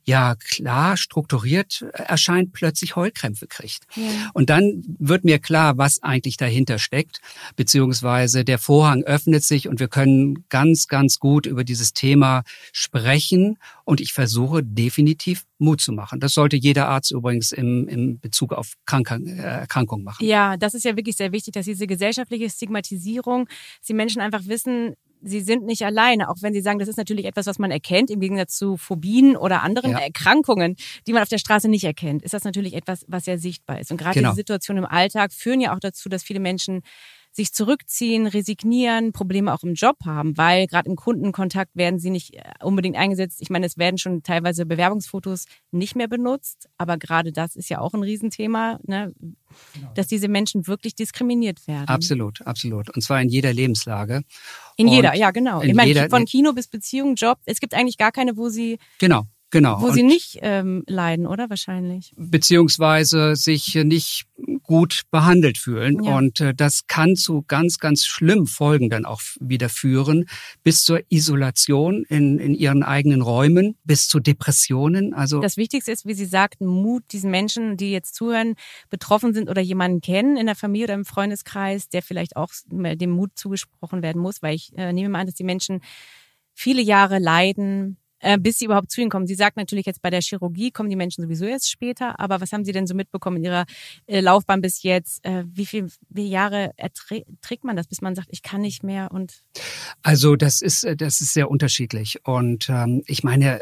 ja klar strukturiert erscheint, plötzlich Heulkrämpfe kriegt. Ja. Und dann wird mir klar, was eigentlich dahinter steckt, beziehungsweise der Vorhang öffnet sich und wir können ganz, ganz gut über dieses Thema sprechen und ich versuche definitiv Mut zu machen. Das sollte jeder Arzt übrigens im, im Bezug auf Krank äh, Erkrankung machen. Ja, das ist ja wirklich sehr wichtig, dass diese gesellschaftliche Stigmatisierung, dass die Menschen einfach wissen, sie sind nicht alleine, auch wenn sie sagen, das ist natürlich etwas, was man erkennt, im Gegensatz zu Phobien oder anderen ja. Erkrankungen, die man auf der Straße nicht erkennt, ist das natürlich etwas, was sehr sichtbar ist. Und gerade genau. diese Situationen im Alltag führen ja auch dazu, dass viele Menschen sich zurückziehen, resignieren, Probleme auch im Job haben, weil gerade im Kundenkontakt werden sie nicht äh, unbedingt eingesetzt. Ich meine, es werden schon teilweise Bewerbungsfotos nicht mehr benutzt, aber gerade das ist ja auch ein Riesenthema, ne? Genau. dass diese Menschen wirklich diskriminiert werden. Absolut, absolut. Und zwar in jeder Lebenslage. In Und jeder, ja genau. Ich meine, von Kino bis Beziehung, Job, es gibt eigentlich gar keine, wo sie genau. Genau. Wo sie nicht ähm, leiden, oder wahrscheinlich? Beziehungsweise sich nicht gut behandelt fühlen. Ja. Und äh, das kann zu ganz, ganz schlimmen Folgen dann auch wieder führen, bis zur Isolation in, in ihren eigenen Räumen, bis zu Depressionen. Also Das Wichtigste ist, wie Sie sagten, Mut diesen Menschen, die jetzt zuhören, betroffen sind oder jemanden kennen in der Familie oder im Freundeskreis, der vielleicht auch dem Mut zugesprochen werden muss, weil ich äh, nehme mal an, dass die Menschen viele Jahre leiden, äh, bis sie überhaupt zu Ihnen kommen. Sie sagt natürlich jetzt bei der Chirurgie kommen die Menschen sowieso erst später, aber was haben Sie denn so mitbekommen in Ihrer äh, Laufbahn bis jetzt? Äh, wie viel wie Jahre trägt man das, bis man sagt, ich kann nicht mehr und Also das ist das ist sehr unterschiedlich und ähm, ich meine,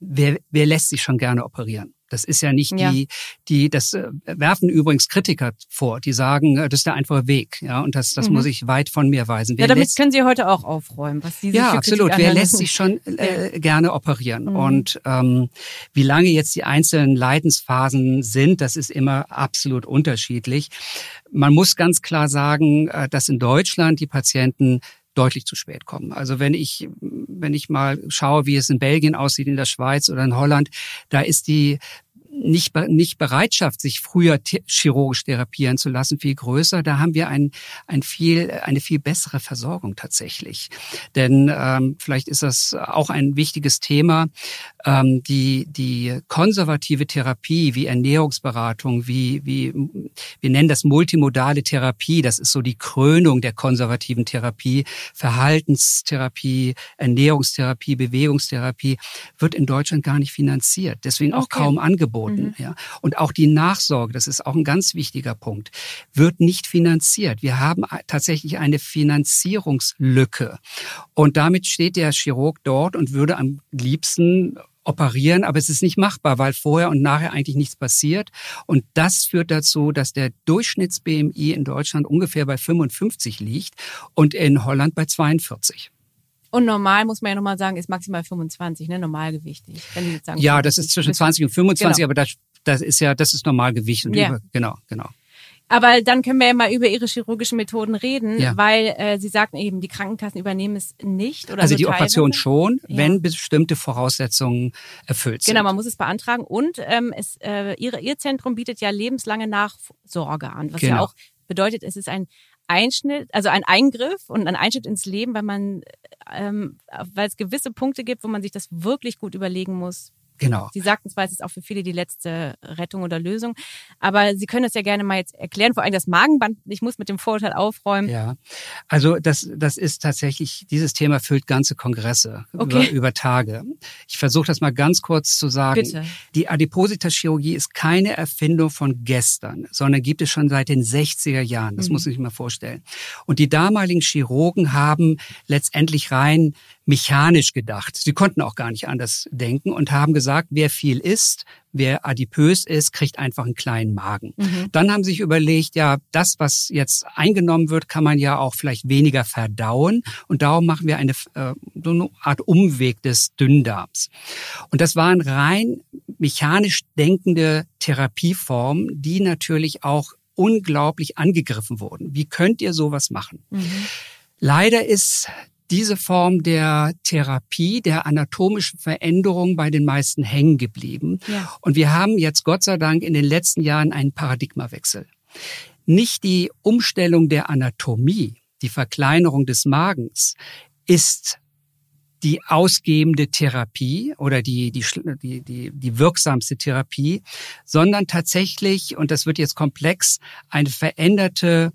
wer, wer lässt sich schon gerne operieren? Das ist ja nicht Ja. die, die, das äh, werfen übrigens Kritiker vor, die sagen, äh, das ist der einfache Weg, ja, und das, das Mhm. muss ich weit von mir weisen. ja, Wer damit lässt, können Sie heute auch aufräumen, was diese ja, absolut. Wer lässt sich schon äh, gerne operieren? Mhm. Und ähm, wie lange jetzt die einzelnen Leidensphasen sind, das ist immer absolut unterschiedlich. Man muss ganz klar sagen, äh, dass in Deutschland die Patienten deutlich zu spät kommen. Also wenn ich, wenn ich mal schaue, wie es in Belgien aussieht, in der Schweiz oder in Holland, da ist die nicht, nicht Bereitschaft, sich früher th chirurgisch therapieren zu lassen, viel größer. Da haben wir ein, ein viel, eine viel bessere Versorgung tatsächlich. Denn ähm, vielleicht ist das auch ein wichtiges Thema. Ähm, die, die konservative Therapie wie Ernährungsberatung, wie, wie wir nennen das multimodale Therapie, das ist so die Krönung der konservativen Therapie, Verhaltenstherapie, Ernährungstherapie, Bewegungstherapie, wird in Deutschland gar nicht finanziert, deswegen auch Okay. kaum angeboten. Ja. Und auch die Nachsorge, das ist auch ein ganz wichtiger Punkt, wird nicht finanziert. Wir haben tatsächlich eine Finanzierungslücke. Und damit steht der Chirurg dort und würde am liebsten operieren, aber es ist nicht machbar, weil vorher und nachher eigentlich nichts passiert. Und das führt dazu, dass der Durchschnitts-BMI in Deutschland ungefähr bei 55 liegt und in Holland bei 42. Und normal muss man ja nochmal sagen, ist maximal 25, ne? Normalgewichtig. Wenn Sie jetzt sagen, Ja, das ist zwischen 20 und 25, Genau. aber das, das ist ja, das ist Normalgewicht. Und Ja. über, genau, genau. Aber dann können wir ja mal über Ihre chirurgischen Methoden reden, Ja. weil äh, Sie sagten eben, die Krankenkassen übernehmen es nicht. Oder Also nur die Operation teilweise. schon, Ja. wenn bestimmte Voraussetzungen erfüllt sind. Genau, man muss es beantragen. Und ähm, es, äh, ihre, Ihr Zentrum bietet ja lebenslange Nachsorge an, was ja Genau. auch bedeutet, es ist ein Einschnitt, also ein Eingriff und ein Einschnitt ins Leben, weil man, ähm, weil es gewisse Punkte gibt, wo man sich das wirklich gut überlegen muss. Genau. Sie sagten zwar, es ist auch für viele die letzte Rettung oder Lösung, aber Sie können das ja gerne mal jetzt erklären, vor allem das Magenband. Ich muss mit dem Vorurteil aufräumen. Ja, also das, das ist tatsächlich, dieses Thema füllt ganze Kongresse Okay. über, über Tage. Ich versuche das mal ganz kurz zu sagen. Bitte. Die Adipositas-Chirurgie ist keine Erfindung von gestern, sondern gibt es schon seit den 60er Jahren. Das Mhm. muss sich mal vorstellen. Und die damaligen Chirurgen haben letztendlich rein mechanisch gedacht. Sie konnten auch gar nicht anders denken und haben gesagt, wer viel isst, wer adipös ist, kriegt einfach einen kleinen Magen. Mhm. Dann haben sie sich überlegt, ja, das, was jetzt eingenommen wird, kann man ja auch vielleicht weniger verdauen. Und darum machen wir eine, äh, so eine Art Umweg des Dünndarms. Und das waren rein mechanisch denkende Therapieformen, die natürlich auch unglaublich angegriffen wurden. Wie könnt ihr sowas machen? Mhm. Leider ist diese Form der Therapie, der anatomischen Veränderung bei den meisten hängen geblieben. Ja. Und wir haben jetzt Gott sei Dank in den letzten Jahren einen Paradigmawechsel. Nicht die Umstellung der Anatomie, die Verkleinerung des Magens ist die ausgebende Therapie oder die, die, die, die, die wirksamste Therapie, sondern tatsächlich, und das wird jetzt komplex, eine veränderte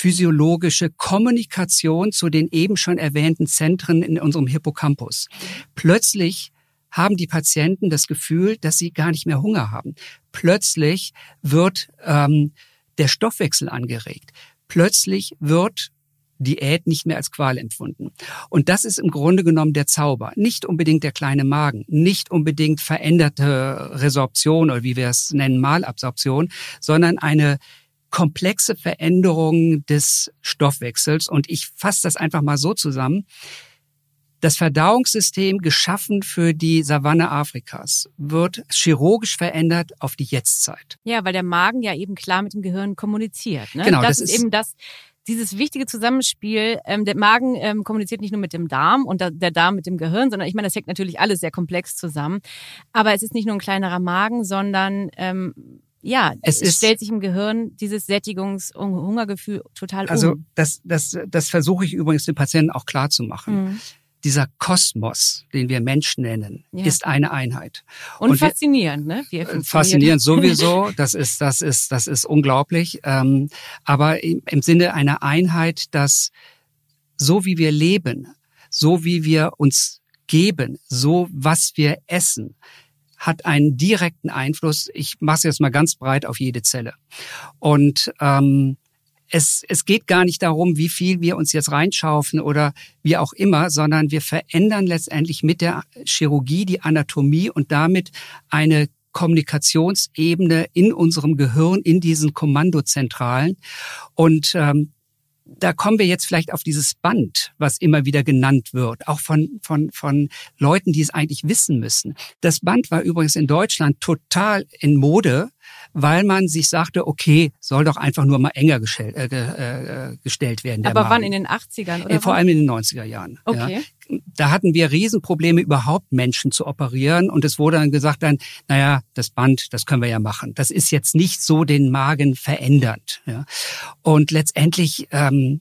neurophysiologische Kommunikation zu den eben schon erwähnten Zentren in unserem Hippocampus. Plötzlich haben die Patienten das Gefühl, dass sie gar nicht mehr Hunger haben. Plötzlich wird ähm, der Stoffwechsel angeregt. Plötzlich wird Diät nicht mehr als Qual empfunden. Und das ist im Grunde genommen der Zauber. Nicht unbedingt der kleine Magen, nicht unbedingt veränderte Resorption oder wie wir es nennen, Malabsorption, sondern eine komplexe Veränderung des Stoffwechsels. Und ich fasse das einfach mal so zusammen. Das Verdauungssystem, geschaffen für die Savanne Afrikas, wird chirurgisch verändert auf die Jetztzeit. Ja, weil der Magen ja eben klar mit dem Gehirn kommuniziert. Ne? Genau, das, das ist ist- eben das. dieses wichtige Zusammenspiel, ähm, der Magen ähm, kommuniziert nicht nur mit dem Darm und der Darm mit dem Gehirn, sondern ich meine, das hängt natürlich alles sehr komplex zusammen. Aber es ist nicht nur ein kleinerer Magen, sondern ähm, ja, es, es stellt sich im Gehirn dieses Sättigungs- und Hungergefühl total also um. Also das, das, das versuche ich übrigens den Patienten auch klar zu machen. Mhm dieser Kosmos, den wir Mensch nennen, ja. ist eine Einheit. Und, und faszinierend, ne? Wie faszinierend sowieso. Das ist, das ist, das ist unglaublich. Ähm, aber im, im Sinne einer Einheit, dass so wie wir leben, so wie wir uns geben, so was wir essen, hat einen direkten Einfluss. Ich mache es jetzt mal ganz breit auf jede Zelle. Und ähm, es, es geht gar nicht darum, wie viel wir uns jetzt reinschaufen oder wie auch immer, sondern wir verändern letztendlich mit der Chirurgie die Anatomie und damit eine Kommunikationsebene in unserem Gehirn, in diesen Kommandozentralen. Und ähm, da kommen wir jetzt vielleicht auf dieses Band, was immer wieder genannt wird, auch von, von, von Leuten, die es eigentlich wissen müssen. Das Band war übrigens in Deutschland total in Mode weil man sich sagte, okay, soll doch einfach nur mal enger gestellt, äh, äh, gestellt werden. Aber Magen. wann in den 80ern? Oder äh, Vor allem in den 90er Jahren. Okay. Ja. Da hatten wir Riesenprobleme, überhaupt Menschen zu operieren. Und es wurde dann gesagt, dann, naja, das Band, das können wir ja machen. Das ist jetzt nicht so den Magen verändernd. Ja. Und letztendlich ähm,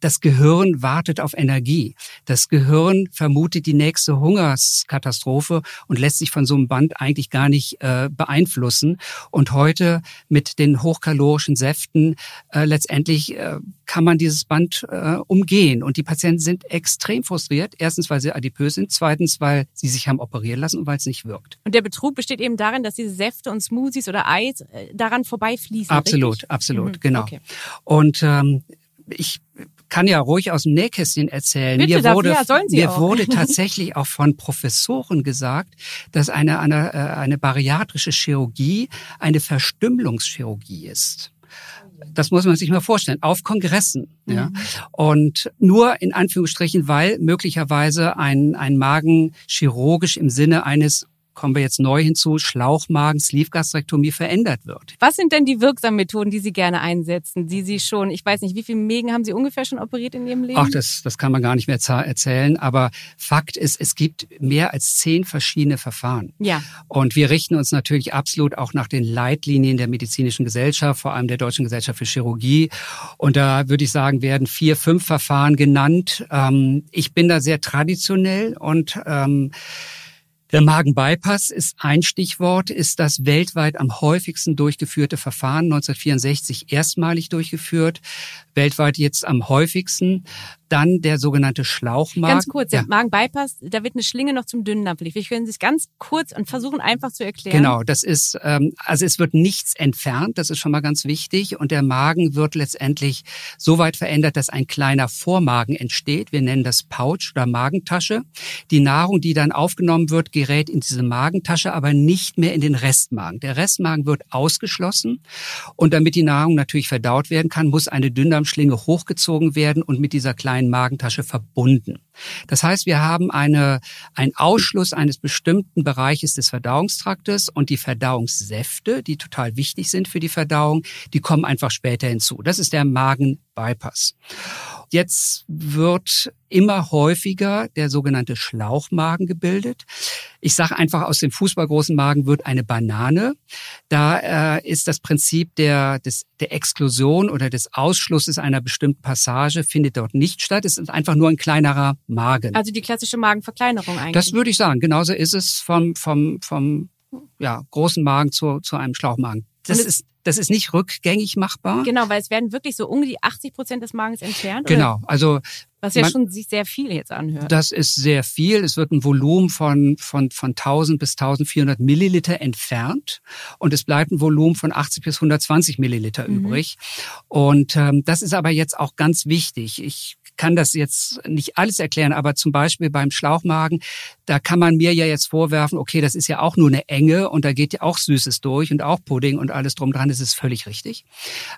das Gehirn wartet auf Energie. Das Gehirn vermutet die nächste Hungerskatastrophe und lässt sich von so einem Band eigentlich gar nicht äh, beeinflussen. Und heute mit den hochkalorischen Säften äh, letztendlich äh, kann man dieses Band äh, umgehen. Und die Patienten sind extrem frustriert. Erstens, weil sie adipös sind. Zweitens, weil sie sich haben operieren lassen und weil es nicht wirkt. Und der Betrug besteht eben darin, dass diese Säfte und Smoothies oder Eis äh, daran vorbeifließen. Absolut, richtig? absolut, mhm. genau. Okay. Und ähm, ich kann ja ruhig aus dem Nähkästchen erzählen. Bitte, mir wurde, ja, mir wurde tatsächlich auch von Professoren gesagt, dass eine, eine, äh, eine bariatrische Chirurgie eine Verstümmelungschirurgie ist. Das muss man sich mal vorstellen, auf Kongressen. Ja. Mhm. Und nur in Anführungsstrichen, weil möglicherweise ein, ein Magen chirurgisch im Sinne eines kommen wir jetzt neu hinzu, Schlauchmagen, Sleeve-Gastrektomie verändert wird. Was sind denn die wirksamen Methoden, die Sie gerne einsetzen, die Sie schon, ich weiß nicht, wie viele Mägen haben Sie ungefähr schon operiert in Ihrem Leben? Ach, das, das kann man gar nicht mehr erzählen, aber Fakt ist, es gibt mehr als zehn verschiedene Verfahren. Ja. Und wir richten uns natürlich absolut auch nach den Leitlinien der medizinischen Gesellschaft, vor allem der Deutschen Gesellschaft für Chirurgie. Und da würde ich sagen, werden vier, fünf Verfahren genannt. Ähm, ich bin da sehr traditionell und ähm, der Magenbypass ist ein Stichwort, ist das weltweit am häufigsten durchgeführte Verfahren, 1964 erstmalig durchgeführt, weltweit jetzt am häufigsten. Dann der sogenannte Schlauchmagen. Ganz kurz, der ja. Magenbypass, da wird eine Schlinge noch zum dünnen Darm Ich können Sie es ganz kurz und versuchen einfach zu erklären. Genau, das ist, ähm, also es wird nichts entfernt, das ist schon mal ganz wichtig. Und der Magen wird letztendlich so weit verändert, dass ein kleiner Vormagen entsteht. Wir nennen das Pouch oder Magentasche. Die Nahrung, die dann aufgenommen wird, gerät in diese Magentasche, aber nicht mehr in den Restmagen. Der Restmagen wird ausgeschlossen. Und damit die Nahrung natürlich verdaut werden kann, muss eine Dünndarmschlinge hochgezogen werden und mit dieser kleinen kleinen Magentasche verbunden. Das heißt, wir haben eine, einen Ausschluss eines bestimmten Bereiches des Verdauungstraktes und die Verdauungssäfte, die total wichtig sind für die Verdauung, die kommen einfach später hinzu. Das ist der Magenbypass. Jetzt wird immer häufiger der sogenannte Schlauchmagen gebildet. Ich sage einfach, aus dem fußballgroßen Magen wird eine Banane. Da äh, ist das Prinzip der, des, der Exklusion oder des Ausschlusses einer bestimmten Passage findet dort nicht statt. Es ist einfach nur ein kleinerer Magen. Also die klassische Magenverkleinerung eigentlich. Das würde ich sagen. Genauso ist es vom, vom, vom ja, großen Magen zu, zu einem Schlauchmagen. Das ist das ist nicht rückgängig machbar. Genau, weil es werden wirklich so um die 80 Prozent des Magens entfernt. Genau, oder? also was ja man, schon sich sehr viel jetzt anhört. Das ist sehr viel. Es wird ein Volumen von von von 1000 bis 1400 Milliliter entfernt und es bleibt ein Volumen von 80 bis 120 Milliliter mhm. übrig. Und ähm, das ist aber jetzt auch ganz wichtig. Ich kann das jetzt nicht alles erklären, aber zum Beispiel beim Schlauchmagen, da kann man mir ja jetzt vorwerfen, okay, das ist ja auch nur eine Enge und da geht ja auch Süßes durch und auch Pudding und alles drum dran, das ist völlig richtig.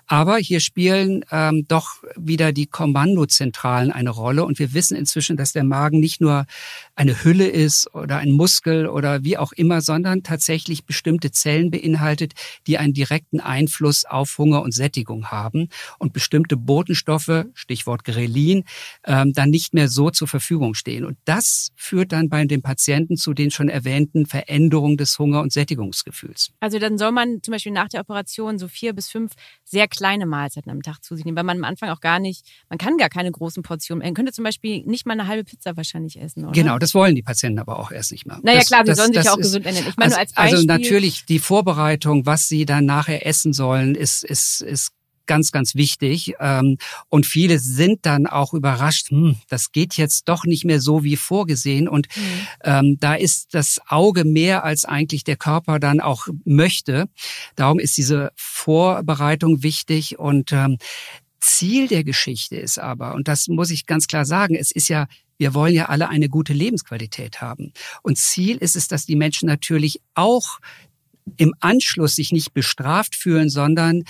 Aber hier spielen ähm, doch wieder die Kommandozentralen eine Rolle und wir wissen inzwischen, dass der Magen nicht nur eine Hülle ist oder ein Muskel oder wie auch immer, sondern tatsächlich bestimmte Zellen beinhaltet, die einen direkten Einfluss auf Hunger und Sättigung haben und bestimmte Botenstoffe, Stichwort Grelin, ähm, dann nicht mehr so zur Verfügung stehen. Und das führt dann bei dem Patienten zu den schon erwähnten Veränderungen des Hunger- und Sättigungsgefühls. Also dann soll man zum Beispiel nach der Operation so vier bis fünf sehr kleine Mahlzeiten am Tag zu sich nehmen, weil man am Anfang auch gar nicht, man kann gar keine großen Portionen. Man könnte zum Beispiel nicht mal eine halbe Pizza wahrscheinlich essen, oder? Genau, das wollen die Patienten aber auch erst nicht mehr. Naja, das, klar, sie sollen sich ja auch ist, gesund ernähren. Ich meine, also, nur als also Beispiel. Also natürlich die Vorbereitung, was sie dann nachher essen sollen, ist, ist, ist ganz, ganz wichtig. Ähm, und viele sind dann auch überrascht, hm, das geht jetzt doch nicht mehr so wie vorgesehen. Und mhm. ähm, da ist das Auge mehr, als eigentlich der Körper dann auch möchte. Darum ist diese Vorbereitung wichtig. Und ähm, Ziel der Geschichte ist aber, und das muss ich ganz klar sagen, es ist ja wir wollen ja alle eine gute Lebensqualität haben. Und Ziel ist es, dass die Menschen natürlich auch im Anschluss sich nicht bestraft fühlen, sondern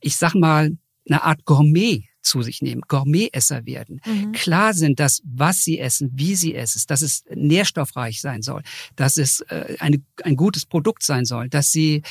ich sag mal, eine Art Gourmet zu sich nehmen, Gourmetesser werden. Mhm. Klar sind, dass was sie essen, wie sie essen, dass es nährstoffreich sein soll, dass es äh, eine, ein gutes Produkt sein soll, dass sie,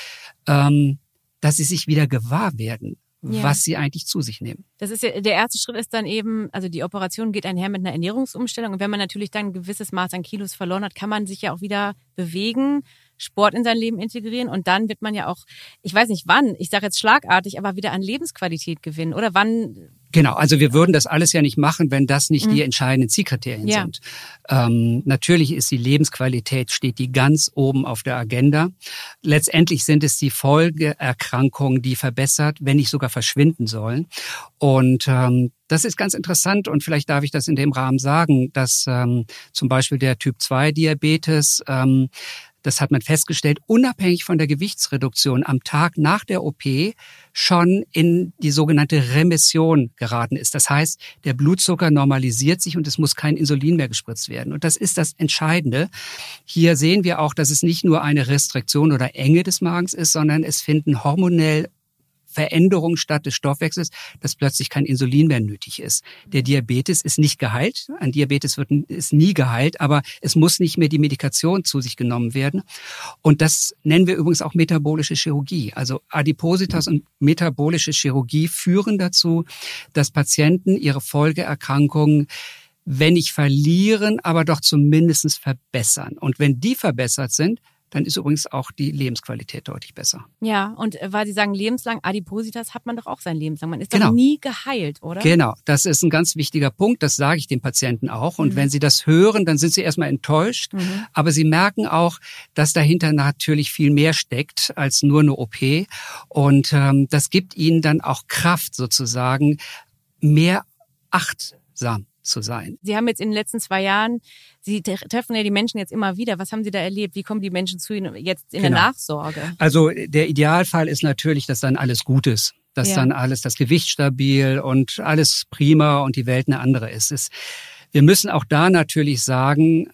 ähm, dass sie sich wieder gewahr werden, ja. was sie eigentlich zu sich nehmen. Das ist ja, der erste Schritt ist dann eben, also die Operation geht einher mit einer Ernährungsumstellung. Und wenn man natürlich dann ein gewisses Maß an Kilos verloren hat, kann man sich ja auch wieder bewegen Sport in sein Leben integrieren und dann wird man ja auch, ich weiß nicht wann, ich sage jetzt schlagartig, aber wieder an Lebensqualität gewinnen oder wann? Genau, also wir würden das alles ja nicht machen, wenn das nicht mhm. die entscheidenden Zielkriterien ja. sind. Ähm, natürlich ist die Lebensqualität, steht die ganz oben auf der Agenda. Letztendlich sind es die Folgeerkrankungen, die verbessert, wenn nicht sogar verschwinden sollen. Und ähm, das ist ganz interessant und vielleicht darf ich das in dem Rahmen sagen, dass ähm, zum Beispiel der Typ-2-Diabetes ähm, das hat man festgestellt, unabhängig von der Gewichtsreduktion am Tag nach der OP schon in die sogenannte Remission geraten ist. Das heißt, der Blutzucker normalisiert sich und es muss kein Insulin mehr gespritzt werden. Und das ist das Entscheidende. Hier sehen wir auch, dass es nicht nur eine Restriktion oder Enge des Magens ist, sondern es finden hormonell Veränderung statt des Stoffwechsels, dass plötzlich kein Insulin mehr nötig ist. Der Diabetes ist nicht geheilt. Ein Diabetes wird, ist nie geheilt, aber es muss nicht mehr die Medikation zu sich genommen werden. Und das nennen wir übrigens auch metabolische Chirurgie. Also Adipositas und metabolische Chirurgie führen dazu, dass Patienten ihre Folgeerkrankungen wenn nicht verlieren, aber doch zumindest verbessern. Und wenn die verbessert sind, dann ist übrigens auch die Lebensqualität deutlich besser. Ja, und äh, weil Sie sagen lebenslang, Adipositas hat man doch auch sein Leben lang. Man ist genau. doch nie geheilt, oder? Genau, das ist ein ganz wichtiger Punkt. Das sage ich den Patienten auch. Und mhm. wenn sie das hören, dann sind sie erstmal enttäuscht. Mhm. Aber sie merken auch, dass dahinter natürlich viel mehr steckt als nur eine OP. Und ähm, das gibt ihnen dann auch Kraft sozusagen, mehr achtsam zu sein. Sie haben jetzt in den letzten zwei Jahren, Sie treffen ja die Menschen jetzt immer wieder. Was haben Sie da erlebt? Wie kommen die Menschen zu Ihnen jetzt in genau. der Nachsorge? Also der Idealfall ist natürlich, dass dann alles gut ist. Dass ja. dann alles, das Gewicht stabil und alles prima und die Welt eine andere ist. Es, wir müssen auch da natürlich sagen,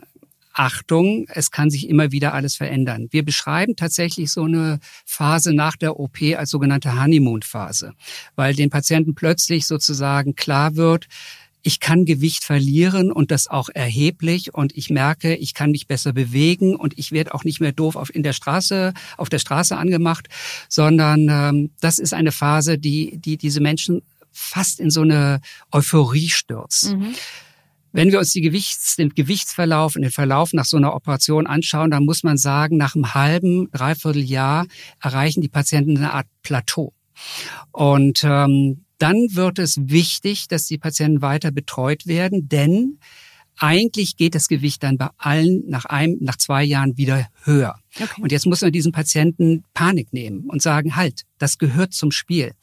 Achtung, es kann sich immer wieder alles verändern. Wir beschreiben tatsächlich so eine Phase nach der OP als sogenannte Honeymoon-Phase, weil den Patienten plötzlich sozusagen klar wird, ich kann Gewicht verlieren und das auch erheblich und ich merke, ich kann mich besser bewegen und ich werde auch nicht mehr doof auf in der Straße auf der Straße angemacht, sondern ähm, das ist eine Phase, die die diese Menschen fast in so eine Euphorie stürzt. Mhm. Wenn wir uns die Gewichts, den Gewichtsverlauf und den Verlauf nach so einer Operation anschauen, dann muss man sagen, nach einem halben, dreiviertel Jahr erreichen die Patienten eine Art Plateau. Und ähm, dann wird es wichtig, dass die Patienten weiter betreut werden, denn eigentlich geht das Gewicht dann bei allen nach einem, nach zwei Jahren wieder höher. Okay. Und jetzt muss man diesen Patienten Panik nehmen und sagen, halt, das gehört zum Spiel.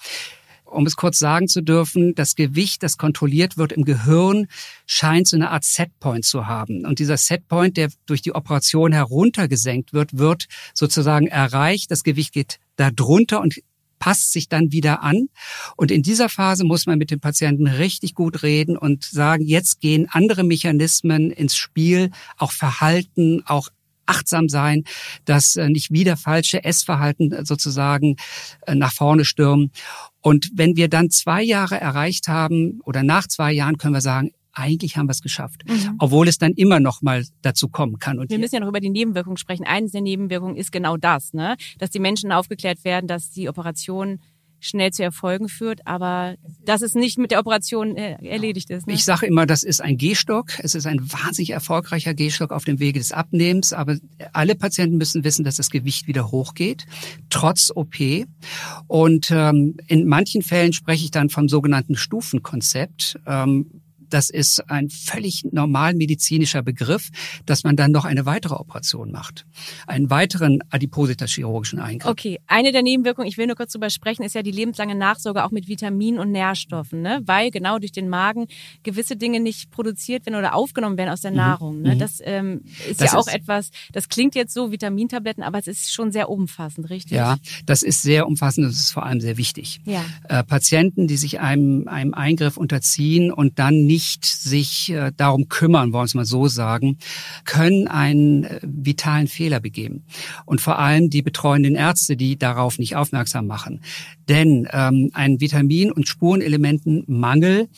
Um es kurz sagen zu dürfen, das Gewicht, das kontrolliert wird im Gehirn, scheint so eine Art Setpoint zu haben. Und dieser Setpoint, der durch die Operation heruntergesenkt wird, wird sozusagen erreicht. Das Gewicht geht da drunter und passt sich dann wieder an. Und in dieser Phase muss man mit dem Patienten richtig gut reden und sagen, jetzt gehen andere Mechanismen ins Spiel, auch Verhalten, auch achtsam sein, dass äh, nicht wieder falsche Essverhalten äh, sozusagen äh, nach vorne stürmen. Und wenn wir dann zwei Jahre erreicht haben oder nach zwei Jahren können wir sagen, eigentlich haben wir es geschafft. Mhm. Obwohl es dann immer noch mal dazu kommen kann. Und wir müssen ja noch über die Nebenwirkungen sprechen. Eine der Nebenwirkungen ist genau das, ne? dass die Menschen aufgeklärt werden, dass die Operation schnell zu Erfolgen führt, aber dass es nicht mit der Operation äh, erledigt ist. Ne? Ich sage immer, das ist ein Gehstock. Es ist ein wahnsinnig erfolgreicher Gehstock auf dem Wege des Abnehmens, aber alle Patienten müssen wissen, dass das Gewicht wieder hochgeht, trotz OP. Und ähm, in manchen Fällen spreche ich dann vom sogenannten Stufenkonzept. Ähm, das ist ein völlig normal medizinischer Begriff, dass man dann noch eine weitere Operation macht. Einen weiteren Adipositas-chirurgischen Eingriff. Okay, eine der Nebenwirkungen, ich will nur kurz drüber sprechen, ist ja die lebenslange Nachsorge auch mit Vitaminen und Nährstoffen, ne? weil genau durch den Magen gewisse Dinge nicht produziert werden oder aufgenommen werden aus der mhm. Nahrung. Ne? Mhm. Das ähm, ist das ja auch ist, etwas, das klingt jetzt so, Vitamintabletten, aber es ist schon sehr umfassend, richtig? Ja, das ist sehr umfassend, das ist vor allem sehr wichtig. Ja. Äh, Patienten, die sich einem, einem Eingriff unterziehen und dann nicht nicht sich äh, darum kümmern, wollen wir es mal so sagen, können einen äh, vitalen Fehler begeben. Und vor allem die betreuenden Ärzte, die darauf nicht aufmerksam machen. Denn ähm, ein Vitamin- und Spurenelementenmangel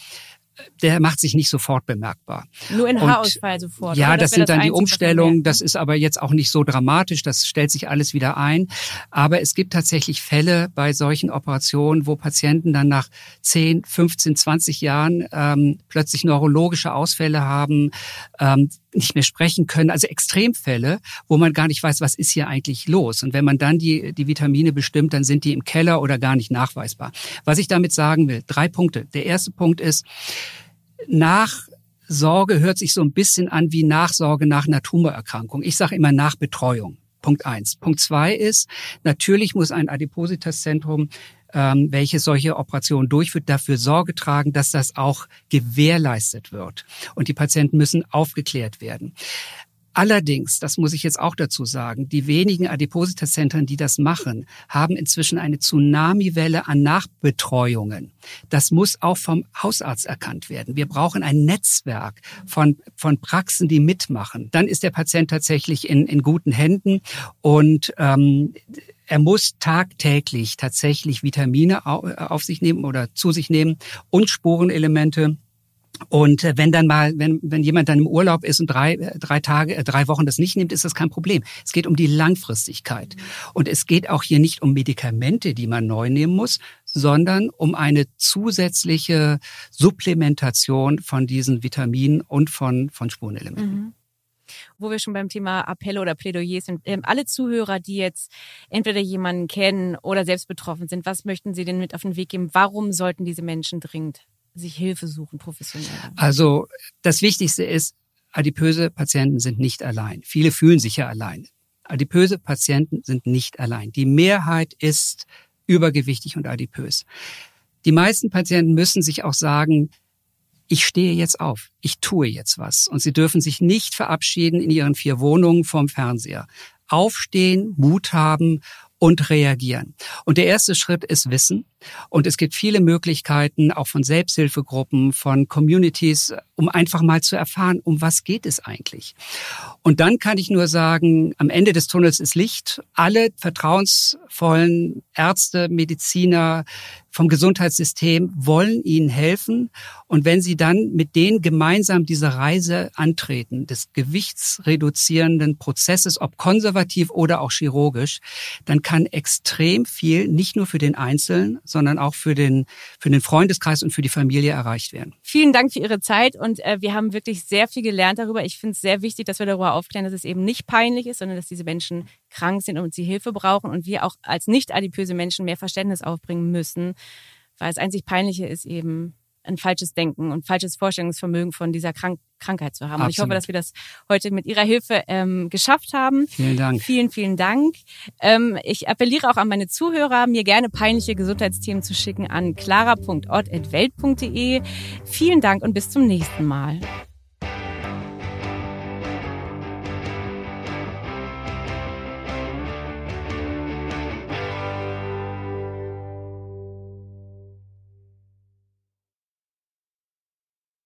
der macht sich nicht sofort bemerkbar. Nur in Haarausfall sofort. Ja, das, das sind das dann die Umstellungen. Das ist aber jetzt auch nicht so dramatisch. Das stellt sich alles wieder ein. Aber es gibt tatsächlich Fälle bei solchen Operationen, wo Patienten dann nach 10, 15, 20 Jahren ähm, plötzlich neurologische Ausfälle haben, ähm, nicht mehr sprechen können. Also Extremfälle, wo man gar nicht weiß, was ist hier eigentlich los. Und wenn man dann die, die Vitamine bestimmt, dann sind die im Keller oder gar nicht nachweisbar. Was ich damit sagen will, drei Punkte. Der erste Punkt ist, Nachsorge hört sich so ein bisschen an wie Nachsorge nach einer Tumorerkrankung. Ich sage immer Nachbetreuung. Punkt eins. Punkt zwei ist, natürlich muss ein Adipositas-Zentrum, ähm, welches solche Operationen durchführt, dafür Sorge tragen, dass das auch gewährleistet wird. Und die Patienten müssen aufgeklärt werden. Allerdings, das muss ich jetzt auch dazu sagen, die wenigen Adipositas-Zentren, die das machen, haben inzwischen eine Tsunamiwelle an Nachbetreuungen. Das muss auch vom Hausarzt erkannt werden. Wir brauchen ein Netzwerk von, von Praxen, die mitmachen. Dann ist der Patient tatsächlich in, in guten Händen und ähm, er muss tagtäglich tatsächlich Vitamine auf sich nehmen oder zu sich nehmen und Spurenelemente und äh, wenn dann mal, wenn, wenn jemand dann im Urlaub ist und drei, äh, drei Tage, äh, drei Wochen das nicht nimmt, ist das kein Problem. Es geht um die Langfristigkeit. Und es geht auch hier nicht um Medikamente, die man neu nehmen muss, sondern um eine zusätzliche Supplementation von diesen Vitaminen und von, von Spurenelementen. Mhm wo wir schon beim Thema Appelle oder Plädoyer sind. Ähm, alle Zuhörer, die jetzt entweder jemanden kennen oder selbst betroffen sind, was möchten Sie denn mit auf den Weg geben? Warum sollten diese Menschen dringend sich Hilfe suchen, professionell? Also das Wichtigste ist, adipöse Patienten sind nicht allein. Viele fühlen sich ja allein. Adipöse Patienten sind nicht allein. Die Mehrheit ist übergewichtig und adipös. Die meisten Patienten müssen sich auch sagen, ich stehe jetzt auf, ich tue jetzt was. Und sie dürfen sich nicht verabschieden in ihren vier Wohnungen vorm Fernseher. Aufstehen, Mut haben und reagieren. Und der erste Schritt ist Wissen. Und es gibt viele Möglichkeiten, auch von Selbsthilfegruppen, von Communities, um einfach mal zu erfahren, um was geht es eigentlich. Und dann kann ich nur sagen, am Ende des Tunnels ist Licht. Alle vertrauensvollen Ärzte, Mediziner vom Gesundheitssystem wollen ihnen helfen. Und wenn sie dann mit denen gemeinsam diese Reise antreten, des gewichtsreduzierenden Prozesses, ob konservativ oder auch chirurgisch, dann kann extrem viel, nicht nur für den Einzelnen, sondern auch für den, für den Freundeskreis und für die Familie erreicht werden. Vielen Dank für Ihre Zeit und äh, wir haben wirklich sehr viel gelernt darüber. Ich finde es sehr wichtig, dass wir darüber aufklären, dass es eben nicht peinlich ist, sondern dass diese Menschen krank sind und sie Hilfe brauchen und wir auch als nicht adipöse Menschen mehr Verständnis aufbringen müssen, weil das einzig Peinliche ist eben ein falsches Denken und falsches Vorstellungsvermögen von dieser Krank Krankheit zu haben. Absolut. Und ich hoffe, dass wir das heute mit Ihrer Hilfe ähm, geschafft haben. Vielen Dank. Vielen, vielen Dank. Ähm, ich appelliere auch an meine Zuhörer, mir gerne peinliche Gesundheitsthemen zu schicken an clara.ort.welt.de. Vielen Dank und bis zum nächsten Mal.